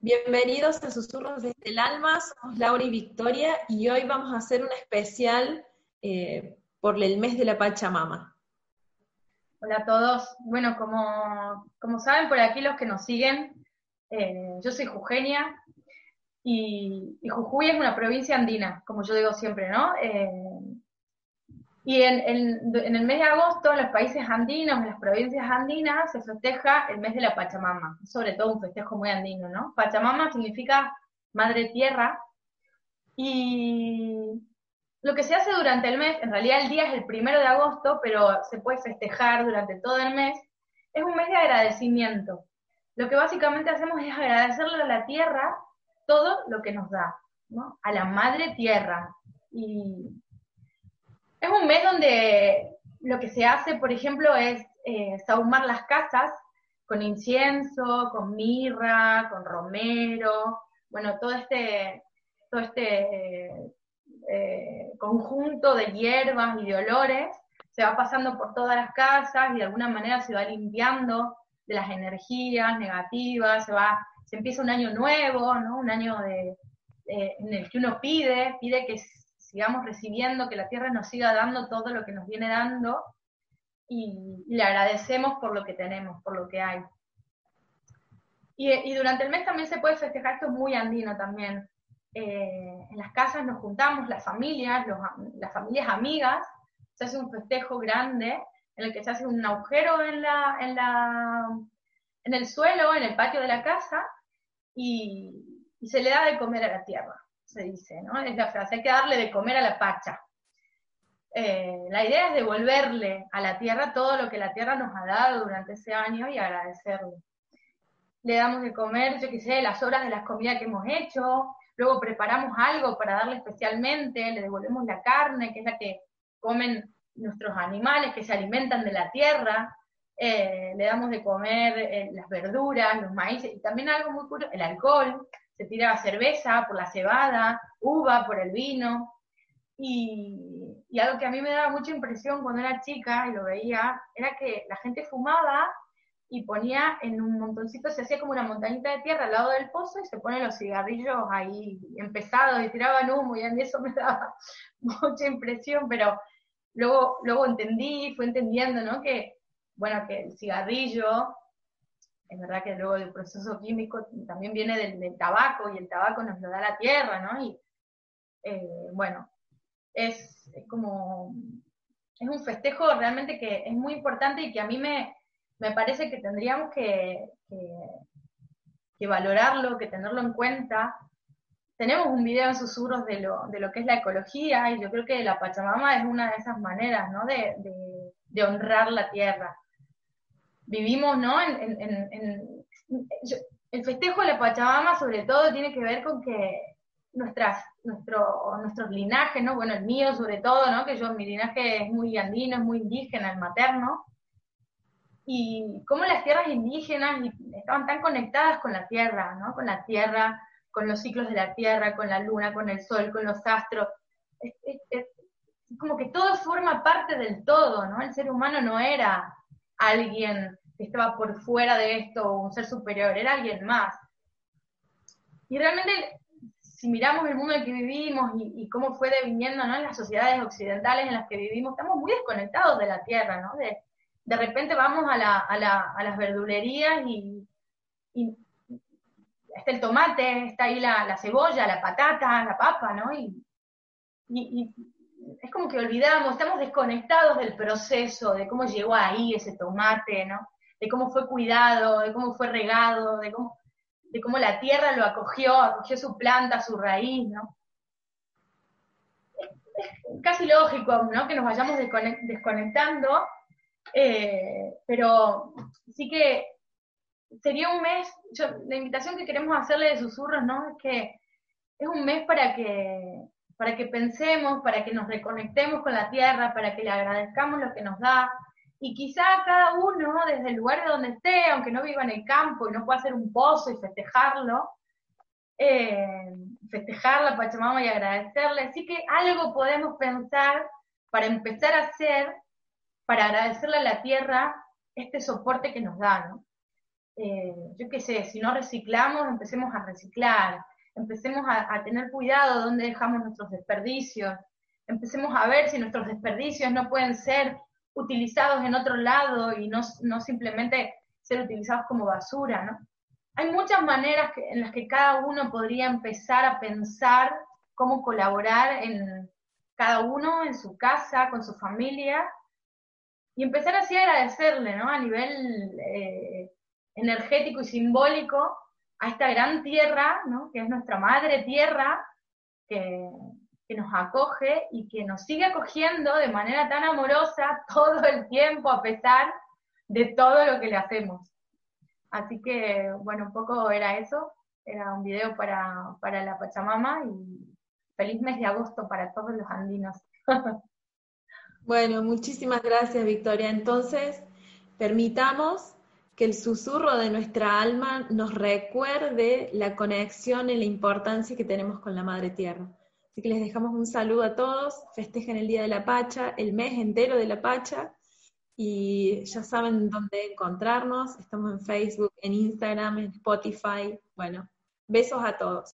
Bienvenidos a Susurros desde el Alma, somos Laura y Victoria y hoy vamos a hacer un especial eh, por el mes de la Pachamama. Hola a todos. Bueno, como, como saben por aquí los que nos siguen, eh, yo soy Jugenia y, Jujuy es una provincia andina, como yo digo siempre, ¿no? Eh, y en, el mes de agosto, en los países andinos, en las provincias andinas, se festeja el mes de la Pachamama, sobre todo un festejo muy andino, ¿no? Pachamama significa madre tierra, y lo que se hace durante el mes, en realidad el día es el primero de agosto, pero se puede festejar durante todo el mes, es un mes de agradecimiento. Lo que básicamente hacemos es agradecerle a la tierra todo lo que nos da, ¿no? A la madre tierra. Y es un mes donde lo que se hace, por ejemplo, es eh, sahumar las casas con incienso, con mirra, con romero, bueno, todo este, todo este eh, conjunto de hierbas y de olores se va pasando por todas las casas y de alguna manera se va limpiando de las energías negativas, se va, se empieza un año nuevo, ¿no? Un año de, en el que uno pide, pide que sigamos recibiendo, que la tierra nos siga dando todo lo que nos viene dando y, le agradecemos por lo que tenemos, por lo que hay. Y, durante el mes también se puede festejar, esto es muy andino también. Eh, en las casas nos juntamos, las familias, las familias amigas, se hace un festejo grande en el que se hace un agujero en, la, en, la, en el suelo, en el patio de la casa, y, y se le da de comer a la tierra se dice, ¿no? Es la frase, hay que darle de comer a la pacha. Eh, la idea es devolverle a la tierra todo lo que la tierra nos ha dado durante ese año y agradecerle. Le damos de comer, yo qué sé, las horas de las comidas que hemos hecho, luego preparamos algo para darle especialmente, le devolvemos la carne, que es la que comen nuestros animales que se alimentan de la tierra, eh, le damos de comer eh, las verduras, los maíces, y también algo muy puro, el alcohol, se tiraba cerveza por la cebada, uva por el vino, y, algo que a mí me daba mucha impresión cuando era chica y lo veía, era que la gente fumaba y ponía en un montoncito, se hacía como una montañita de tierra al lado del pozo y se ponen los cigarrillos ahí empezados y tiraban humo y a mí eso me daba mucha impresión, pero luego, luego entendí, fui entendiendo, ¿no? Que, bueno, que el cigarrillo es verdad que luego el proceso químico también viene del, tabaco y el tabaco nos lo da la tierra, ¿no? Y eh, bueno, es, como, es un festejo realmente que es muy importante y que a mí me, me parece que tendríamos que, que, valorarlo, que tenerlo en cuenta. Tenemos un video en susurros de lo, de lo que es la ecología y yo creo que la Pachamama es una de esas maneras, ¿no? de, de honrar la tierra vivimos, ¿no? En, el festejo de la Pachamama sobre todo tiene que ver con que nuestras, nuestro, nuestros linajes, ¿no? Bueno, el mío sobre todo, ¿no? Que yo, mi linaje es muy andino, es muy indígena, el materno. Y cómo las tierras indígenas estaban tan conectadas con la tierra, ¿no? Con la tierra, con los ciclos de la tierra, con la luna, con el sol, con los astros. Es, es como que todo forma parte del todo, ¿no? El ser humano no era alguien que estaba por fuera de esto, un ser superior, era alguien más. Y realmente, si miramos el mundo en el que vivimos y, cómo fue deviniendo ¿no? en las sociedades occidentales en las que vivimos, estamos muy desconectados de la tierra, ¿no? De, de repente vamos a, la, a, la, a las verdulerías y, está el tomate, está ahí la, la, cebolla, la patata, la papa, ¿no? Y, y, es como que olvidamos, estamos desconectados del proceso, de cómo llegó ahí ese tomate, ¿no? De cómo fue cuidado, de cómo fue regado, de cómo, de cómo la tierra lo acogió, acogió su planta, su raíz, ¿no? Es, casi lógico, ¿no? Que nos vayamos desconectando, eh, pero sí que sería un mes, la invitación que queremos hacerle de susurros, ¿no? Es que es un mes para que para que pensemos, para que nos reconectemos con la tierra, para que le agradezcamos lo que nos da. Y quizá cada uno, desde el lugar de donde esté, aunque no viva en el campo y no pueda hacer un pozo y festejarlo, eh, festejar la Pachamama y agradecerle. Así que algo podemos pensar para empezar a hacer, para agradecerle a la tierra este soporte que nos da, ¿no? eh, yo qué sé, si no reciclamos, empecemos a reciclar, empecemos a, tener cuidado donde dejamos nuestros desperdicios, empecemos a ver si nuestros desperdicios no pueden ser utilizados en otro lado y no, no simplemente ser utilizados como basura, ¿no? Hay muchas maneras en las que cada uno podría empezar a pensar cómo colaborar en cada uno, en su casa, con su familia, y empezar así a agradecerle, ¿no? A nivel eh, energético y simbólico a esta gran tierra, ¿no? Que es nuestra madre tierra, que, que nos acoge y que nos sigue acogiendo de manera tan amorosa todo el tiempo, a pesar de todo lo que le hacemos. Así que, bueno, un poco era eso, era un video para, para la Pachamama y feliz mes de agosto para todos los andinos. bueno, muchísimas gracias Victoria. Entonces, permitamos que el susurro de nuestra alma nos recuerde la conexión y la importancia que tenemos con la Madre Tierra. Así que les dejamos un saludo a todos, festejen el Día de la Pacha, el mes entero de la Pacha, y ya saben dónde encontrarnos. Estamos en Facebook, en Instagram, en Spotify. Bueno, besos a todos.